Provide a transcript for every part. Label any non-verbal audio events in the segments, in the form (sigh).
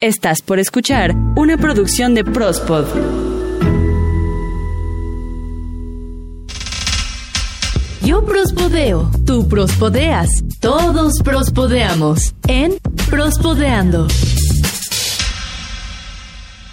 Estás por escuchar una producción de Prospod. Yo prospodeo, tú prospodeas, todos prospodeamos en Prospodeando.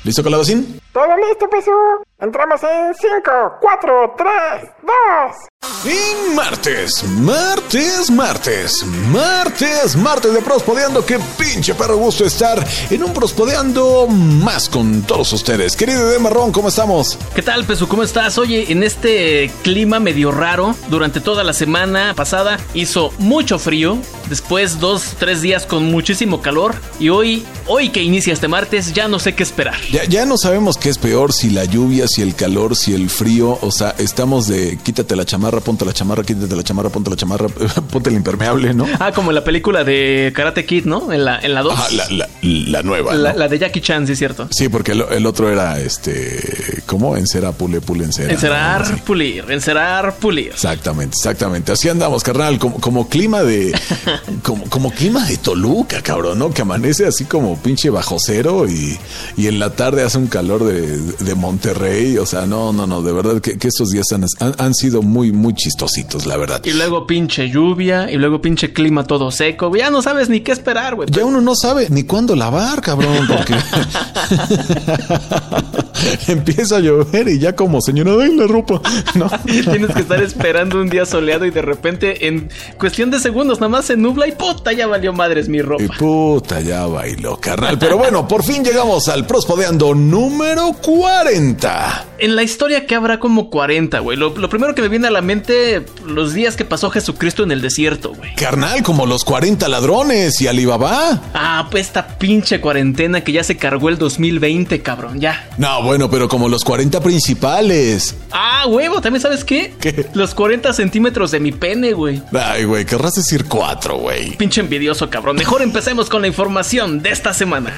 ¿Listo, Calabacín? Todo listo, Pesú. Entramos en 5, 4, 3, 2. Y martes, martes, martes, martes, martes de Prospodeando. Qué pinche perro gusto estar en un Prospodeando más con todos ustedes. Querido de Marrón, ¿cómo estamos? ¿Qué tal, Pesu? ¿Cómo estás? Oye, en este clima medio raro, durante toda la semana pasada hizo mucho frío, después dos, tres días con muchísimo calor y hoy, hoy que inicia este martes, ya no sé qué esperar. Ya, ya no sabemos qué es peor, si la lluvia, si el calor, si el frío. O sea, estamos de quítate la chamarra, ponte la chamarra, quítate la chamarra, ponte la chamarra, (laughs) ponte el impermeable, ¿no? Ah, como en la película de Karate Kid, ¿no? En la, en la 2. Ah, la, la, la nueva. ¿no? La, de Jackie Chan, sí es cierto. Sí, porque el, el otro era este. ¿Cómo? Encera, pule, pule, encera. Encerar, pulir, encerar, pulir. Exactamente, exactamente. Así andamos, carnal, como, como clima de. (laughs) como, como clima de Toluca, cabrón, ¿no? Que amanece así como pinche bajo cero y, y en la tarde hace un calor de, de Monterrey. O sea, no, no, no, de verdad que, que estos días han, han, han sido muy, muy chistositos, la verdad. Y luego pinche lluvia, y luego pinche clima todo seco. Ya no sabes ni qué esperar, güey. Ya uno no sabe ni cuándo lavar, cabrón, porque (laughs) (laughs) empieza a llover y ya como señora, ¡ay, la ropa! (laughs) ¿No? (laughs) Tienes que estar esperando un día soleado y de repente en cuestión de segundos nada más se nubla y puta, ya valió madres mi ropa. Y puta, ya bailó, carnal. Pero bueno, por fin llegamos al Prospodeando número 40. En la historia que habrá como 40, güey. Lo, lo primero que me viene a la mente, los días que pasó Jesucristo en el desierto, güey. Carnal, como los 40 ladrones y Alibaba. Ah, pues esta pinche cuarentena que ya se cargó el 2020, cabrón, ya. No, bueno, pero como los 40 principales. Ah, huevo, ¿también sabes qué? ¿Qué? Los 40 centímetros de mi pene, güey. Ay, güey, querrás decir 4, güey. Pinche envidioso, cabrón. Mejor empecemos con la información de esta semana.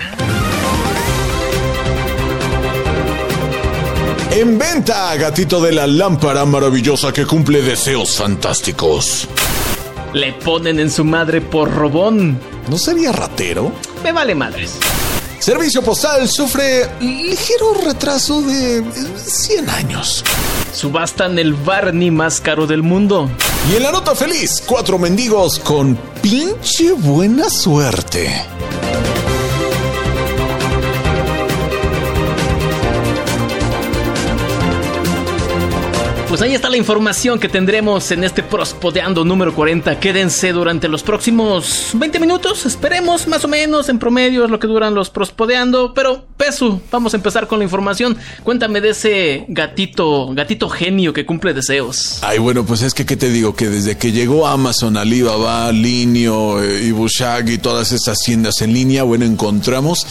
En venta, gatito de la lámpara maravillosa que cumple deseos fantásticos. Le ponen en su madre por robón. ¿No sería ratero? Me vale madres. Servicio Postal sufre ligero retraso de eh, 100 años. Subastan el Barney más caro del mundo. Y en la nota feliz, cuatro mendigos con pinche buena suerte. Pues ahí está la información que tendremos en este Prospodeando número 40. Quédense durante los próximos 20 minutos. Esperemos, más o menos, en promedio es lo que duran los Prospodeando. Pero, Pesu, vamos a empezar con la información. Cuéntame de ese gatito, gatito genio que cumple deseos. Ay, bueno, pues es que, ¿qué te digo? Que desde que llegó Amazon, Alibaba, Linio, eh, Ibushag y todas esas tiendas en línea, bueno, encontramos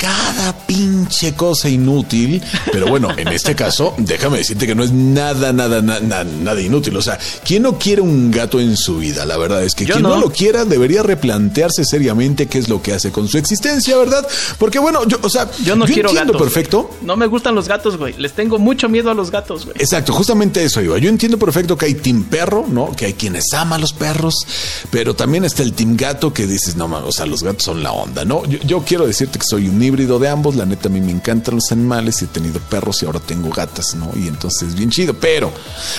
cada pinche cosa inútil. Pero bueno, en este caso, déjame decirte que no es nada, nada, na- na- nada inútil. O sea, ¿quién no quiere un gato en su vida? La verdad es que Yo quien no. no. lo quiera debería replantearse seriamente qué es lo que hace con su existencia, ¿verdad? Porque bueno, yo, o sea, Yo no quiero entiendo gatos. perfecto. güey. No me gustan los gatos, güey. Les tengo mucho miedo a los gatos, güey. Exacto, justamente eso iba. Yo entiendo perfecto que hay team perro, ¿no? Que hay quienes aman los perros, pero también está el team gato que dices, no, man, o sea, los gatos son la onda, ¿no? Yo, yo quiero decirte que soy un híbrido de ambos, la neta a mí me encantan los animales, he tenido perros y ahora tengo gatas, ¿no? Y entonces es bien chido, pero,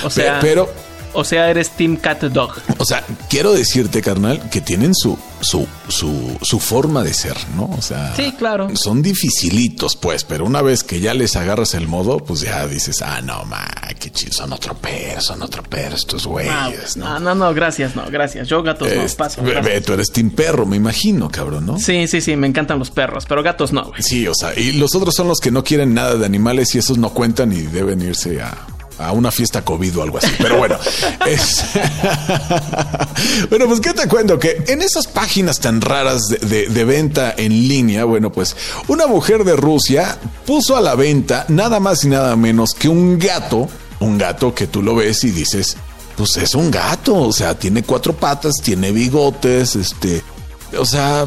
O sea- pe- pero, O sea, eres Team Cat Dog. o sea, quiero decirte, carnal, que tienen su, su, su, su forma de ser, ¿no? O sea, Sí, claro. son dificilitos, pues, pero una vez que ya les agarras el modo, pues ya dices, ah, no, ma, qué chido, son otro perro, son otro perro estos Ah, güeyes, ¿no? ah, no, no, gracias, no, gracias. Yo gatos no Este, paso. ve, tú eres team perro, me imagino, cabrón, ¿no? Sí, sí, sí, me encantan los perros, pero gatos no, güey. Sí, o sea, y los otros son los que no quieren nada de animales y esos no cuentan y deben irse a, a una fiesta COVID o algo así. Pero bueno, (laughs) es- bueno, pues qué te cuento que en esas páginas tan raras de, de- de venta en línea, bueno, pues una mujer de Rusia puso a la venta nada más y nada menos que un gato, un gato que tú lo ves y dices, pues es un gato, o sea, tiene cuatro patas, tiene bigotes, este, o sea,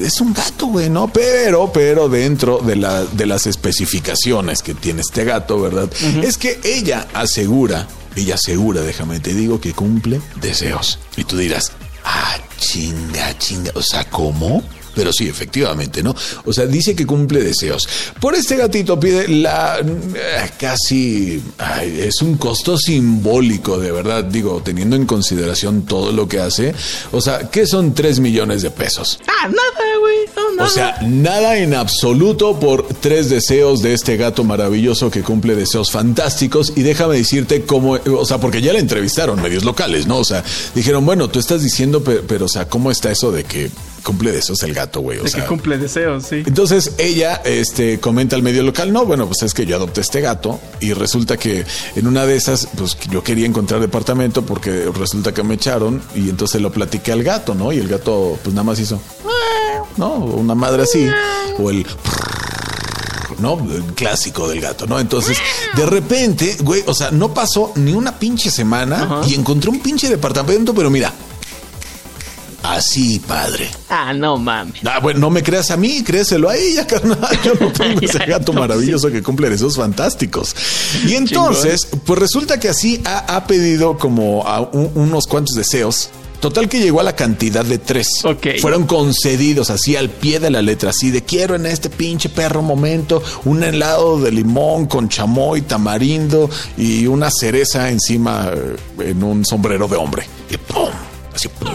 es un gato, güey, ¿no? Pero, pero dentro de, la, de las especificaciones que tiene este gato, ¿verdad? Es que ella asegura, ella asegura, déjame te digo, que cumple deseos. Y tú dirás, ah, chinga, chinga, o sea, ¿cómo? Pero sí, efectivamente, ¿no? O sea, dice que cumple deseos. Por este gatito pide la eh, casi ay, es un costo simbólico, de verdad, digo, teniendo en consideración todo lo que hace. O sea, ¿qué son 3 millones de pesos? Ah, nada, güey. No, nada. O sea, nada en absoluto por tres deseos de este gato maravilloso que cumple deseos fantásticos. Y déjame decirte cómo, o sea, porque ya la entrevistaron medios locales, ¿no? O sea, dijeron, bueno, tú estás diciendo, pero, pero o sea, ¿cómo está eso de que cumple deseos el gato, güey? O de sea, que cumple deseos, sí. entonces ella este, comenta al medio local, no, bueno, pues es que yo adopté este gato y resulta que en una de esas, pues yo quería encontrar departamento porque resulta que me echaron y entonces lo platiqué al gato, ¿no? Y el gato pues nada más hizo, ¿no? Una madre así, o el... ¿no? El clásico del gato, ¿no? Entonces, de repente, güey, o sea, no pasó ni una pinche semana Ajá. y encontré un pinche departamento, pero mira, así, padre. Ah, no mames. Ah, bueno, no me creas a mí, créeselo a ella, (laughs) carnal. Yo no tengo (laughs) ese gato maravilloso que cumple deseos fantásticos. Y entonces, pues resulta que así ha, ha pedido como a un- unos cuantos deseos. Total que llegó a la cantidad de tres. Ok. Fueron concedidos así al pie de la letra, así de quiero en este pinche perro momento un helado de limón con chamoy, tamarindo y una cereza encima eh, en un sombrero de hombre. Y pum, así pum.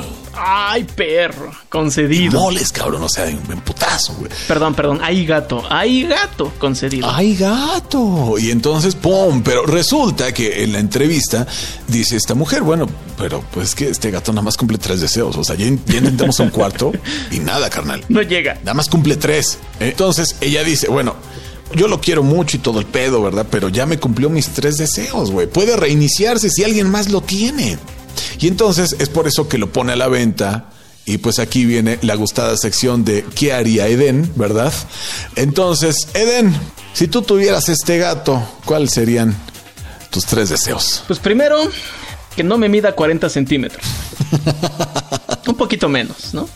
Ay, perro. Concedido. Moles, cabrón, o sea, en putazo, güey. Perdón, perdón. Hay gato. Hay gato concedido. ¡Ay, gato! Y entonces, ¡pum! Pero resulta que en la entrevista dice esta mujer, bueno, pero pues que este gato nada más cumple tres deseos. O sea, ya, ya intentamos un cuarto y nada, carnal. No llega. Nada más cumple tres. Entonces ella dice, bueno, yo lo quiero mucho y todo el pedo, ¿verdad? Pero ya me cumplió mis tres deseos, güey. Puede reiniciarse si alguien más lo tiene. Y entonces es por eso que lo pone a la venta. Y pues aquí viene la gustada sección de ¿qué haría Eden? ¿Verdad? Entonces, Eden, si tú tuvieras este gato, ¿cuáles serían tus tres deseos? Pues primero, que no me mida 40 centímetros. (laughs) Un poquito menos, ¿no?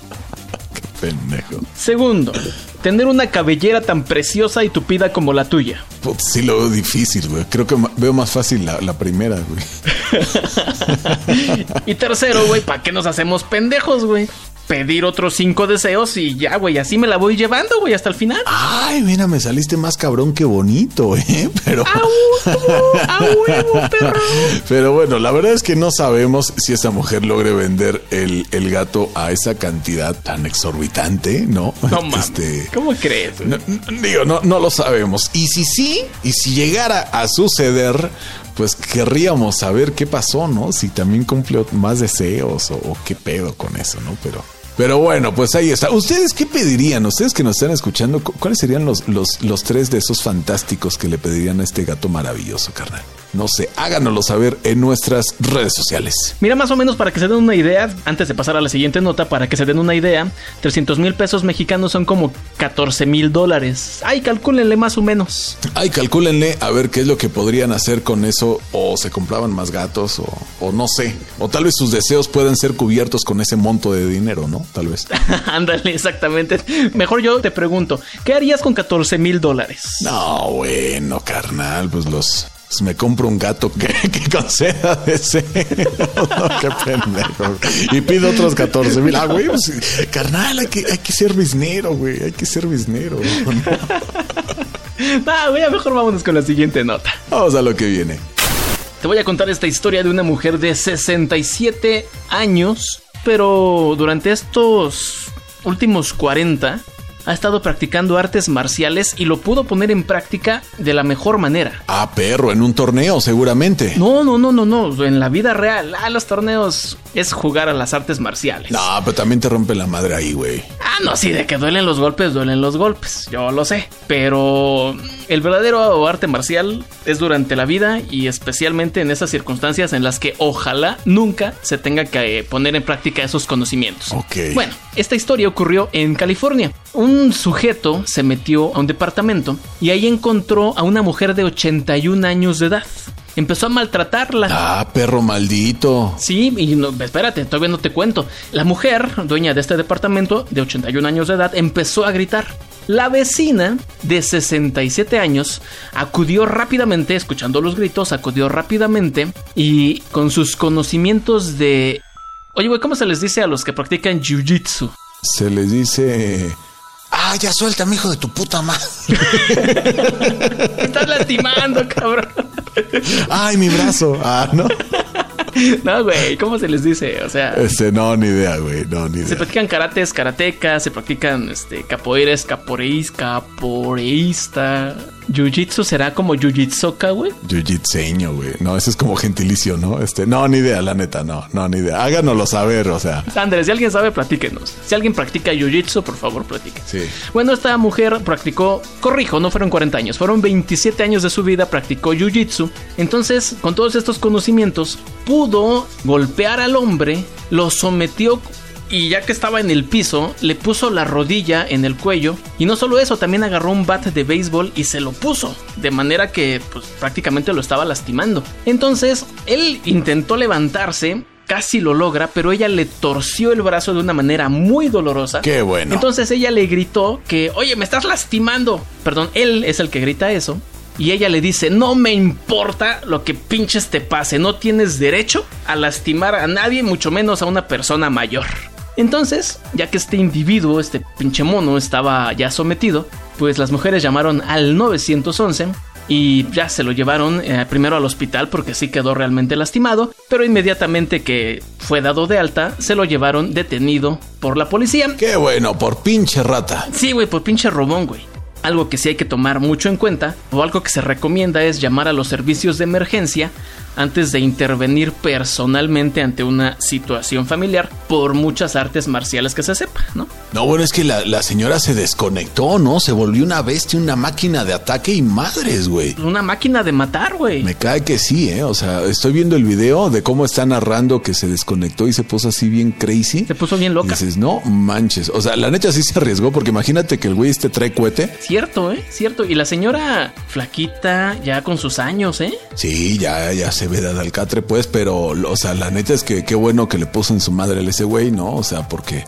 Pendejo. Segundo, tener una cabellera tan preciosa y tupida como la tuya. Putz, sí lo veo difícil, güey. Creo que veo más fácil la, la primera, güey. (laughs) Y tercero, güey, ¿para qué nos hacemos pendejos, güey? Pedir otros cinco deseos y ya, güey, así me la voy llevando, güey, hasta el final. Ay, mira, me saliste más cabrón que bonito, (laughs) ¿eh? Pero, ¡A huevo! ¡A huevo, perro! (laughs) pero bueno, la verdad es que no sabemos si esta mujer logre vender el, el gato a esa cantidad tan exorbitante, ¿no? No mames. Este, ¿Cómo crees? no, digo, no, no lo sabemos. Y si sí, y si llegara a suceder, pues querríamos saber qué pasó, ¿no? Si también cumplió más deseos o, o qué pedo con eso, ¿no? Pero, pero bueno, pues ahí está. ¿Ustedes qué pedirían? Ustedes que nos están escuchando, cu- ¿cuáles serían los, los, los tres de esos fantásticos que le pedirían a este gato maravilloso, carnal? No sé, háganoslo saber en nuestras redes sociales. Mira, más o menos para que se den una idea, antes de pasar a la siguiente nota, para que se den una idea, 300 mil pesos mexicanos son como 14 mil dólares. Ay, calcúlenle más o menos. Ay, calcúlenle a ver qué es lo que podrían hacer con eso, o se compraban más gatos, o, o no sé, o tal vez sus deseos puedan ser cubiertos con ese monto de dinero, ¿no? Tal vez. (laughs) Ándale, exactamente. Mejor yo te pregunto, ¿qué harías con 14 mil dólares? No, bueno, carnal, pues los... pues me compro un gato que, (laughs) que conceda deseo. (laughs) Qué pendejo. Y pido otros 14 mil. Ah, güey, pues, carnal, hay que, hay que ser biznero, güey. Hay que ser biznero. (laughs) Ah, güey, mejor vámonos con la siguiente nota. Vamos a lo que viene. Te voy a contar esta historia de una mujer de 67 años, pero durante estos últimos 40 ha estado practicando artes marciales y lo pudo poner en práctica de la mejor manera. Ah, perro, en un torneo, seguramente. No, no, no, no, no, en la vida real, ah, los torneos es jugar a las artes marciales. No, pero también te rompe la madre ahí, güey. Ah, no, sí, de que duelen los golpes, duelen los golpes, yo lo sé. Pero el verdadero arte marcial es durante la vida y especialmente en esas circunstancias en las que ojalá nunca se tenga que poner en práctica esos conocimientos. Ok. Bueno, esta historia ocurrió en California. Un sujeto se metió a un departamento y ahí encontró a una mujer de 81 años de edad. Empezó a maltratarla. Ah, perro maldito. Sí, y no, espérate, todavía no te cuento. La mujer, dueña de este departamento, de 81 años de edad, empezó a gritar. La vecina, de 67 años, acudió rápidamente, escuchando los gritos, acudió rápidamente y con sus conocimientos de... Oye, güey, ¿cómo se les dice a los que practican jiu-jitsu? se les dice... Ah, ya suelta, hijo de tu puta madre. Me (laughs) estás lastimando, cabrón. Ay, mi brazo. Ah, ¿no? (laughs) No, güey, ¿cómo se les dice? O sea, Este, no, ni idea, güey. No, ni se idea. practican karates, karatecas, se practican este, capoeiras, caporeis, caporeísta. Jiu-jitsu será como jiu-jitsuka, güey. Jiu-jitseño, güey. No, eso es como gentilicio, ¿no? Este, no, ni idea, la neta, no, no, ni idea. Háganoslo saber, o sea. Andrés, si alguien sabe, platíquenos. Si alguien practica jiu-jitsu, por favor, platique. Sí. Bueno, esta mujer practicó, corrijo, no fueron 40 años, fueron 27 años de su vida, practicó jiu-jitsu. Entonces, con todos estos conocimientos, pudo golpear al hombre, lo sometió y ya que estaba en el piso, le puso la rodilla en el cuello. Y no solo eso, también agarró un bat de béisbol y se lo puso. De manera que pues, prácticamente lo estaba lastimando. Entonces, él intentó levantarse. Casi lo logra, pero ella le torció el brazo de una manera muy dolorosa. Qué bueno. Entonces ella le gritó que, oye, me estás lastimando. Perdón, él es el que grita eso. Y ella le dice, no me importa lo que pinches te pase, no tienes derecho a lastimar a nadie, mucho menos a una persona mayor. Entonces, ya que este individuo, este pinche mono, estaba ya sometido, pues las mujeres llamaron al 911 y ya se lo llevaron eh, primero al hospital porque sí quedó realmente lastimado, pero inmediatamente que fue dado de alta, se lo llevaron detenido por la policía. Qué bueno, por pinche rata. Sí, güey, por pinche robón, güey. Algo que sí hay que tomar mucho en cuenta, o algo que se recomienda es llamar a los servicios de emergencia antes de intervenir personalmente ante una situación familiar, por muchas artes marciales que se sepa, ¿no? No, bueno, es que la, la señora se desconectó, ¿no? Se volvió una bestia, una máquina de ataque y madres, güey. Una máquina de matar, güey. Me cae que sí, ¿eh? O sea, estoy viendo el video de cómo está narrando que se desconectó y se puso así bien crazy. Se puso bien loca. Dices, no manches. O sea, la neta sí se arriesgó porque imagínate que el güey este trae cohete. Cierto, ¿eh? Cierto. Y la señora flaquita, ya con sus años, ¿eh? Sí, ya, ya se ve de alcatre, pues, pero, o sea, la neta es que qué bueno que le puso en su madre el ese güey, ¿no? O sea, porque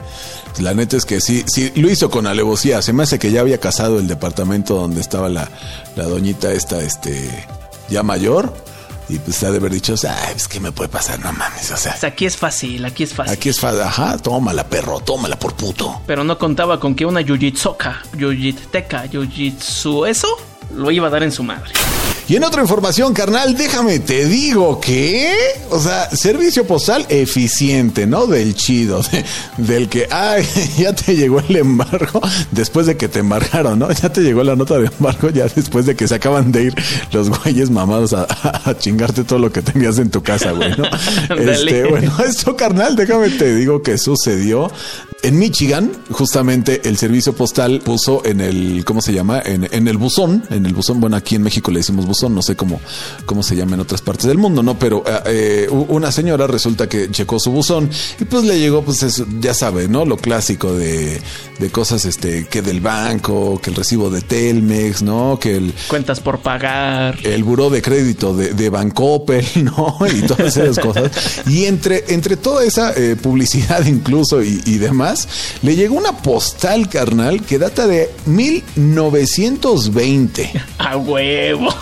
la neta es que sí, sí, lo hizo con alevosía. Se me hace que ya había casado el departamento donde estaba la, la doñita esta, este, ya mayor. Y pues ha de haber dicho, o sea, es que me puede pasar, no mames, o sea. O sea, aquí es fácil, aquí es fácil. Aquí es fácil, ajá, tómala, perro, tómala por puto. Pero no contaba con que una yujitsoka, yujitteca, yujitsu, eso lo iba a dar en su madre. Y en otra información, carnal, déjame, te digo que, o sea, servicio postal eficiente, ¿no? Del chido, (laughs) de- del que, ay, (laughs) ya te llegó el embargo después de que te embargaron, ¿no? Ya te llegó la nota de embargo ya después de que se acaban de ir los güeyes mamados a, a- (laughs) a chingarte todo lo que tenías en tu casa, güey, ¿no? Este, bueno, esto, carnal, déjame, te digo que sucedió. En Michigan, justamente el servicio postal puso en el, ¿cómo se llama? En, en el buzón, en el buzón, bueno, aquí en México le decimos buzón, no sé cómo, cómo se llama en otras partes del mundo, ¿no? Pero eh, eh, una señora resulta que checó su buzón y pues le llegó, pues eso, ya sabe, ¿no? Lo clásico de, de cosas, este, que del banco, que el recibo de Telmex, ¿no? Que el, Cuentas por pagar. el buró de crédito de, de Bancoppel, (laughs) ¿no? Y todas esas cosas. Y entre, entre toda esa eh, publicidad incluso y, y demás, le llegó una postal, carnal, que data de 1920. (laughs) A huevo. (laughs)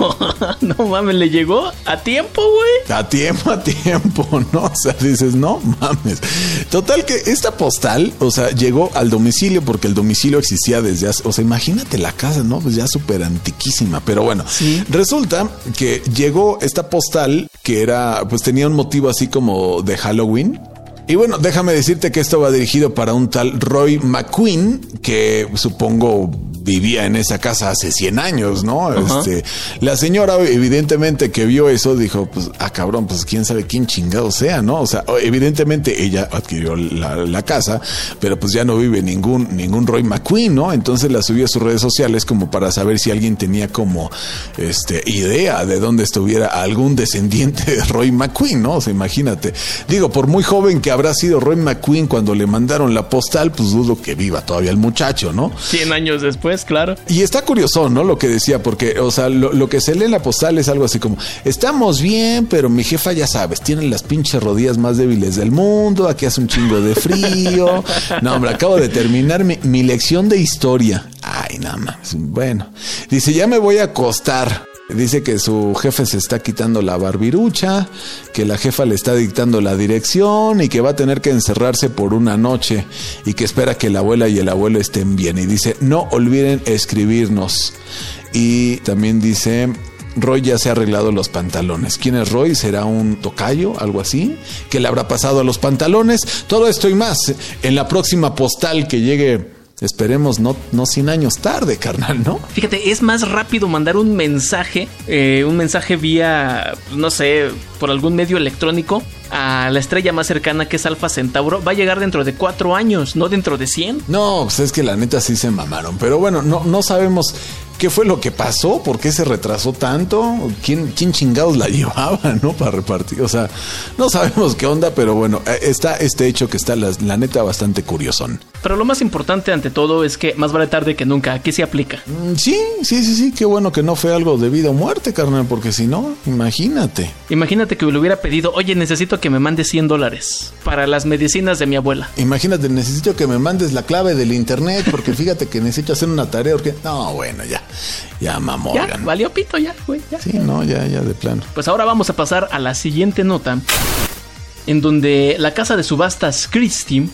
No mames, le llegó a tiempo, güey. A tiempo, a tiempo, ¿no? O sea, dices, no mames. Total que esta postal, o sea, llegó al domicilio porque el domicilio existía desde hace, o sea, imagínate la casa, ¿no? Pues ya súper antiquísima. Pero bueno, resulta que llegó esta postal que era, pues tenía un motivo así como de Halloween. Y bueno, déjame decirte que esto va dirigido para un tal Roy McQueen, que supongo vivía en esa casa hace 100 años, ¿no? Este, la señora evidentemente que vio eso dijo, pues, ah, cabrón, pues quién sabe quién chingado sea, ¿no? O sea, evidentemente ella adquirió la, la casa, pero pues ya no vive ningún, ningún Roy McQueen, ¿no? Entonces la subió a sus redes sociales como para saber si alguien tenía como, este, idea de dónde estuviera algún descendiente de Roy McQueen, ¿no? O sea, imagínate. Digo, por muy joven que habrá sido Roy McQueen cuando le mandaron la postal, pues dudo que viva todavía el muchacho, ¿no? 100 años después, claro. Y está curioso, ¿no? Lo que decía, porque, o sea, lo, lo que se lee en la postal es algo así como, estamos bien, pero mi jefa, ya sabes, tiene las pinches rodillas más débiles del mundo, aquí hace un chingo de frío. (laughs) No, hombre, acabo de terminar mi, mi lección de historia. Ay, nada más. Bueno, dice, ya me voy a acostar. Dice que su jefe se está quitando la barbirucha, que la jefa le está dictando la dirección y que va a tener que encerrarse por una noche y que espera que la abuela y el abuelo estén bien. Y dice, no olviden escribirnos. Y también dice, Roy ya se ha arreglado los pantalones. ¿Quién es Roy? ¿Será un tocayo? ¿Algo así? ¿Qué le habrá pasado a los pantalones? Todo esto y más en la próxima postal que llegue Esperemos no, no 100 años tarde, carnal, ¿no? Fíjate, es más rápido mandar un mensaje, eh, un mensaje vía, no sé, por algún medio electrónico a la estrella más cercana que es Alfa Centauro. Va a llegar dentro de cuatro años, no dentro de 100. No, pues es que la neta sí se mamaron. Pero bueno, no, no sabemos qué fue lo que pasó, por qué se retrasó tanto, quién, quién chingados la (laughs) llevaba, ¿no? Para repartir. O sea, no sabemos qué onda, pero bueno, eh, está este hecho que está la, la neta bastante curiosón. Pero lo más importante ante todo es que más vale tarde que nunca. Aquí se aplica. Mm, Sí, sí, sí, sí, qué bueno que no fue algo de vida o muerte, carnal, porque si no, imagínate. Imagínate que le hubiera pedido, oye, necesito que me mande 100 dólares para las medicinas de mi abuela. Imagínate, necesito que me mandes la clave del internet porque fíjate que necesito hacer una tarea porque no, bueno, ya. Ya mamó, Ya, valió pito ya, güey, ya. Sí, no, ya ya de plano. Pues ahora vamos a pasar a la siguiente nota, en donde la casa de subastas Christie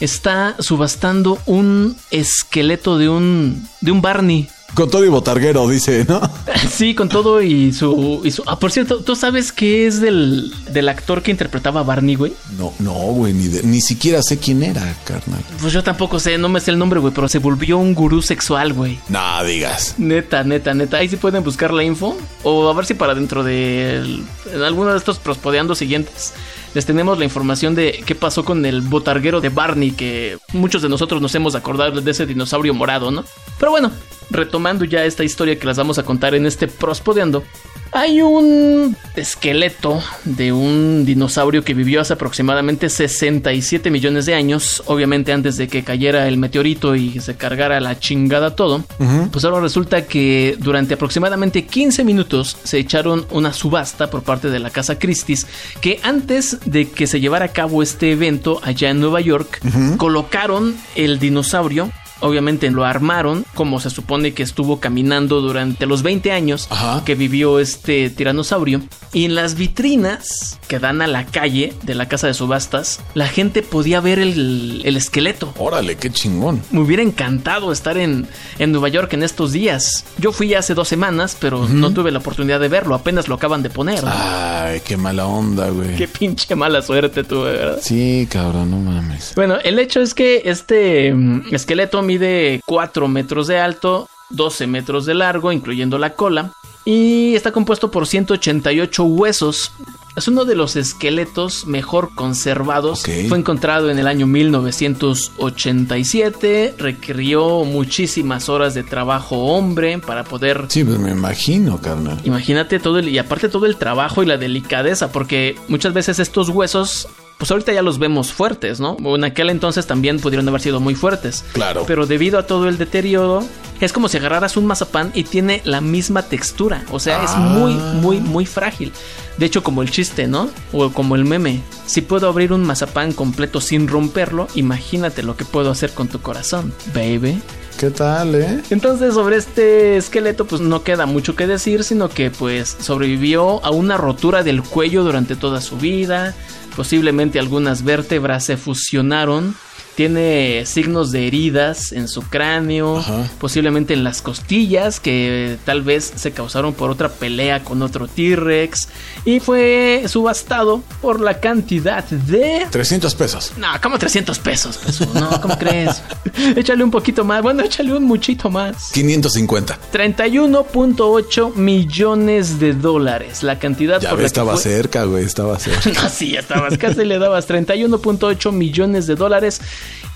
está subastando un esqueleto de un de un Barney. Con todo y botarguero, dice, ¿no? (laughs) Sí, con todo y su, y su- Ah, por cierto, ¿tú sabes qué es del, del actor que interpretaba a Barney, güey? No, no, güey, ni, de- ni siquiera sé quién era, carnal. Pues yo tampoco sé, no me sé el nombre, güey, pero se volvió un gurú sexual, güey. No digas. Neta, neta, neta. Ahí sí pueden buscar la info. O a ver si para dentro de el- en alguno de estos prospodeando siguientes les tenemos la información de qué pasó con el botarguero de Barney, que muchos de nosotros nos hemos acordado de ese dinosaurio morado, ¿no? Pero bueno, retomando ya esta historia que las vamos a contar en este prospodeando. Hay un esqueleto de un dinosaurio que vivió hace aproximadamente 67 millones de años, obviamente antes de que cayera el meteorito y se cargara la chingada todo. Pues ahora resulta que durante aproximadamente 15 minutos se echaron una subasta por parte de la casa Christie's que antes de que se llevara a cabo este evento allá en Nueva York, colocaron el dinosaurio Obviamente lo armaron como se supone que estuvo caminando durante los 20 años Ajá. que vivió este tiranosaurio. Y en las vitrinas que dan a la calle de la casa de subastas, la gente podía ver el, el esqueleto. Órale, qué chingón. Me hubiera encantado estar en, en Nueva York en estos días. Yo fui hace dos semanas, pero no tuve la oportunidad de verlo. Apenas lo acaban de poner. Ay, qué mala onda, güey. Qué pinche mala suerte tuve, ¿verdad? Sí, cabrón, no mames. Bueno, el hecho es que este mm, esqueleto mide 4 metros de alto, 12 metros de largo, incluyendo la cola, y está compuesto por 188 huesos. Es uno de los esqueletos mejor conservados. Fue encontrado en el año 1987. Requirió muchísimas horas de trabajo hombre para poder Sí, pues me imagino, carnal. Imagínate todo el, y aparte todo el trabajo y la delicadeza, porque muchas veces estos huesos, pues ahorita ya los vemos fuertes, ¿no? En aquel entonces también pudieron haber sido muy fuertes. Claro. Pero debido a todo el deterioro, es como si agarraras un mazapán y tiene la misma textura. O sea, es Ah. muy, muy, muy frágil. De hecho, como el chiste, ¿no? O como el meme. Si puedo abrir un mazapán completo sin romperlo, imagínate lo que puedo hacer con tu corazón, baby. ¿Qué tal, eh? Entonces sobre este esqueleto pues no queda mucho que decir, sino que pues sobrevivió a una rotura del cuello durante toda su vida, posiblemente algunas vértebras se fusionaron, tiene signos de heridas en su cráneo, Ajá. posiblemente en las costillas que tal vez se causaron por otra pelea con otro T-Rex y fue subastado por la cantidad de 300 pesos. no, como 300 pesos, peso. No, ¿cómo crees? (laughs) échale un poquito más. Bueno, échale un muchito más. 550. 31.8 millones de dólares. La cantidad Ya por ves, la estaba que fue... cerca, güey, estaba cerca. (laughs) No, sí, estabas, casi le dabas 31.8 millones de dólares.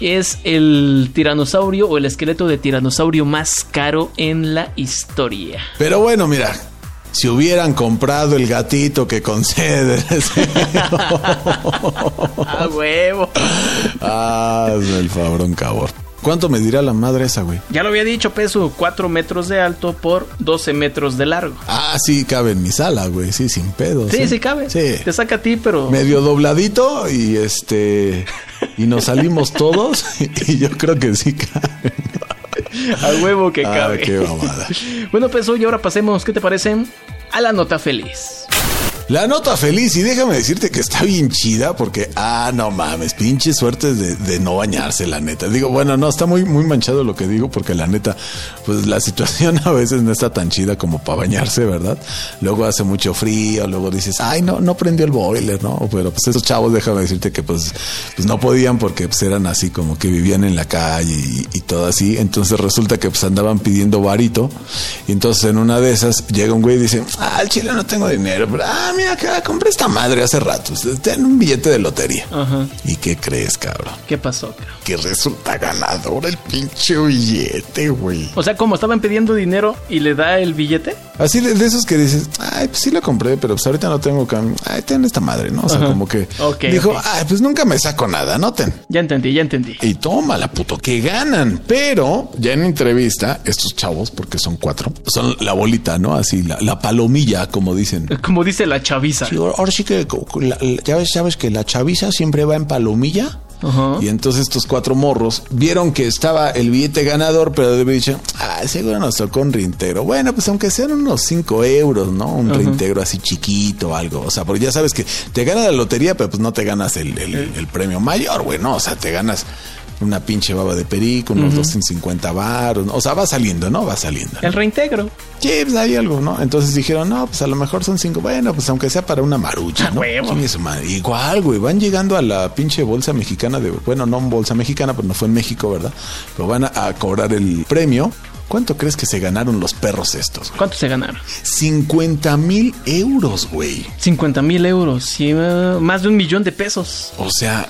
Es el tiranosaurio o el esqueleto de tiranosaurio más caro en la historia. Pero bueno, mira, si hubieran comprado el gatito que concede. (laughs) (laughs) ¡A huevo! ah, el fabrón cabor. ¿Cuánto medirá la madre esa, güey? Ya lo había dicho, peso 4 metros de alto por 12 metros de largo. Ah, sí, cabe en mi sala, güey. Sí, sin pedos. Sí, ¿eh? sí cabe. Sí. Te saca a ti, pero... Medio dobladito y este. Y nos salimos todos. (laughs) Y yo creo que sí cabe. A huevo que Ah, cabe. qué mamada. (laughs) bueno, pues hoy ahora pasemos, ¿qué te parece? A la nota feliz. La nota feliz, y déjame decirte que está bien chida porque, ah, no mames, pinche suerte de, de no bañarse, la neta. Digo, bueno, no, está muy, muy manchado lo que digo porque la neta, pues la situación (laughs) a veces no está tan chida como para bañarse, ¿verdad? Luego hace mucho frío, luego dices, ay, no, no prendió el boiler, ¿no? Pero pues esos chavos, déjame decirte que pues, pues no podían porque pues eran así como que vivían en la calle y, y todo así. Entonces resulta que pues andaban pidiendo varito y entonces en una de esas llega un güey y dice, ah, al chile no tengo dinero, pero, ah, mira, acá compré esta madre hace rato. Ten un billete de lotería. Ajá. ¿Y qué crees, cabrón? ¿Qué pasó, cabrón? Que resulta ganador el pinche billete, güey. O sea, como estaban pidiendo dinero y le da el billete. Así de, de esos que dices, ay, pues sí lo compré, pero pues ahorita no tengo cam Ay, ten esta madre, ¿no? O sea, Ajá. como que dijo, ay, pues nunca me saco nada, no ten. Ya entendí, ya entendí. Y tómala, puto, que ganan. Pero ya en entrevista, estos chavos, porque son cuatro, son la bolita, ¿no? Así, la, la palomilla, como dicen. (laughs) Como dice la chaviza. Sí, ahora sí que la- la- ya ves, sabes que la chaviza siempre va en palomilla. Ajá. Y entonces estos cuatro morros vieron que estaba el billete ganador, pero de haber dicho, ah, seguro nos tocó un reintegro. Bueno, pues aunque sean unos cinco euros, ¿no? Un reintegro así chiquito o algo. O sea, porque ya sabes que te gana la lotería, pero pues no te ganas el, el- el premio mayor, güey, ¿no? O sea, te ganas una pinche baba de perico, unos 250 baros. O sea, va saliendo, ¿no? Va saliendo. El reintegro. Sí, pues hay algo, ¿no? Entonces dijeron, no, pues a lo mejor son cinco. Bueno, pues aunque sea para una marucha, Ah, ¿no? huevo. Igual, güey, van llegando a la pinche bolsa mexicana de, bueno, no bolsa mexicana, pero no fue en México, ¿verdad? Pero van a, a cobrar el premio. ¿Cuánto crees que se ganaron los perros estos? güey? ¿Cuánto se ganaron? 50 mil euros, güey. 50 mil euros. Sí, eh, más de un millón de pesos. O sea,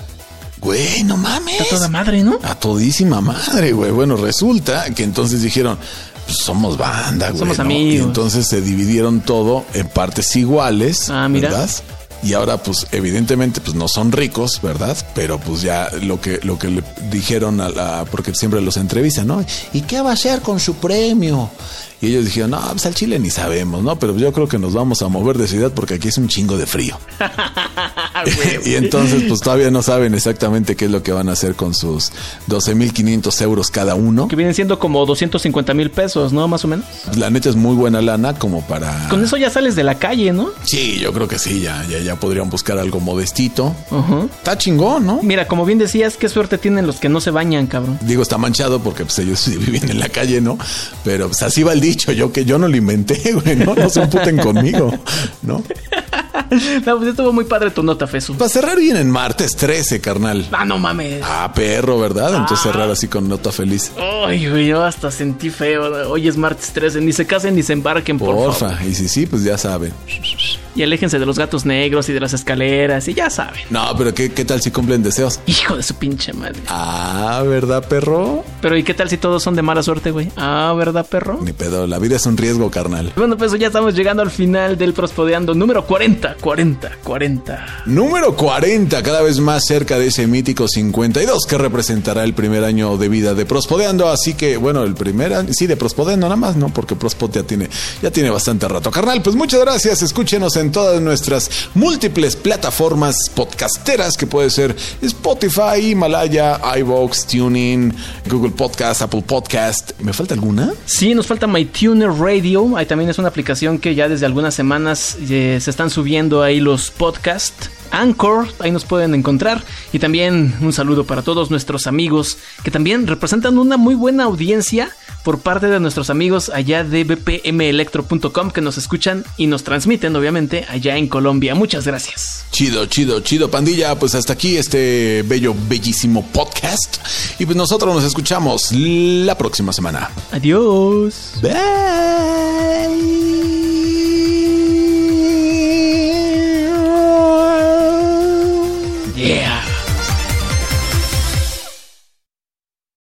güey, no mames. Está toda madre, ¿no? A todísima madre, güey. Bueno, resulta que entonces dijeron, pues somos banda, güey. Somos ¿no? amigos. Y entonces se dividieron todo en partes iguales, Ah, mira. ¿verdad? Y ahora, pues, evidentemente, pues no son ricos, ¿verdad? Pero pues ya lo que, lo que le dijeron a la, porque siempre los entrevistan, ¿no? ¿Y qué va a hacer con su premio? Y ellos dijeron, no, pues al Chile ni sabemos, ¿no? Pero yo creo que nos vamos a mover de ciudad porque aquí es un chingo de frío. (laughs) (laughs) y entonces, pues todavía no saben exactamente qué es lo que van a hacer con sus 12.500 euros cada uno. Que vienen siendo como 250 mil pesos, ¿no? Más o menos. La neta es muy buena lana como para... Con eso ya sales de la calle, ¿no? Sí, yo creo que sí, ya, ya, ya podrían buscar algo modestito. Ajá. Está chingón, ¿no? Mira, como bien decías, qué suerte tienen los que no se bañan, cabrón. Digo, está manchado porque pues ellos (laughs) viven en la calle, ¿no? Pero pues así va el dicho, yo que yo no lo inventé, (laughs) güey, ¿no? No se emputen conmigo, ¿no? (laughs) No, pues estuvo muy padre tu nota, Fesu. Para cerrar bien en martes 13, carnal. Ah, no mames. Ah, perro, ¿verdad? Entonces cerrar así con nota feliz. Ay, güey, yo hasta sentí feo. Hoy es martes 13. Ni se casen ni se embarquen, por favor. Porfa, y si sí, pues ya saben. Y aléjense de los gatos negros y de las escaleras. Y ya saben. No, pero ¿qué, qué tal si cumplen deseos? Hijo de su pinche madre. Ah, ¿verdad, perro? Pero ¿y qué tal si todos son de mala suerte, güey? Ah, ¿verdad, perro? Ni pedo, la vida es un riesgo, carnal. Bueno, pues ya estamos llegando al final del Prospodeando número 40, 40, 40. Número 40, cada vez más cerca de ese mítico 52 que representará el primer año de vida de Prospodeando. Así que, bueno, el primer año, sí, de Prospodeando nada más, ¿no? Porque Prospod ya tiene, ya tiene bastante rato. Carnal, pues muchas gracias. Escúchenos en todas nuestras múltiples plataformas podcasteras que puede ser Spotify, Himalaya, iVoox, Tuning, Google Podcast, Apple Podcast. ¿Me falta alguna? Sí, nos falta MyTuner Radio. Ahí también es una aplicación que ya desde algunas semanas eh, se están subiendo ahí los podcasts. Anchor, ahí nos pueden encontrar. Y también un saludo para todos nuestros amigos que también representan una muy buena audiencia por parte de nuestros amigos allá de bpmelectro.com que nos escuchan y nos transmiten, obviamente, allá en Colombia. Muchas gracias. Chido, chido, chido, pandilla. Pues hasta aquí este bello, bellísimo podcast. Y pues nosotros nos escuchamos la próxima semana. Adiós. Bye. Yeah.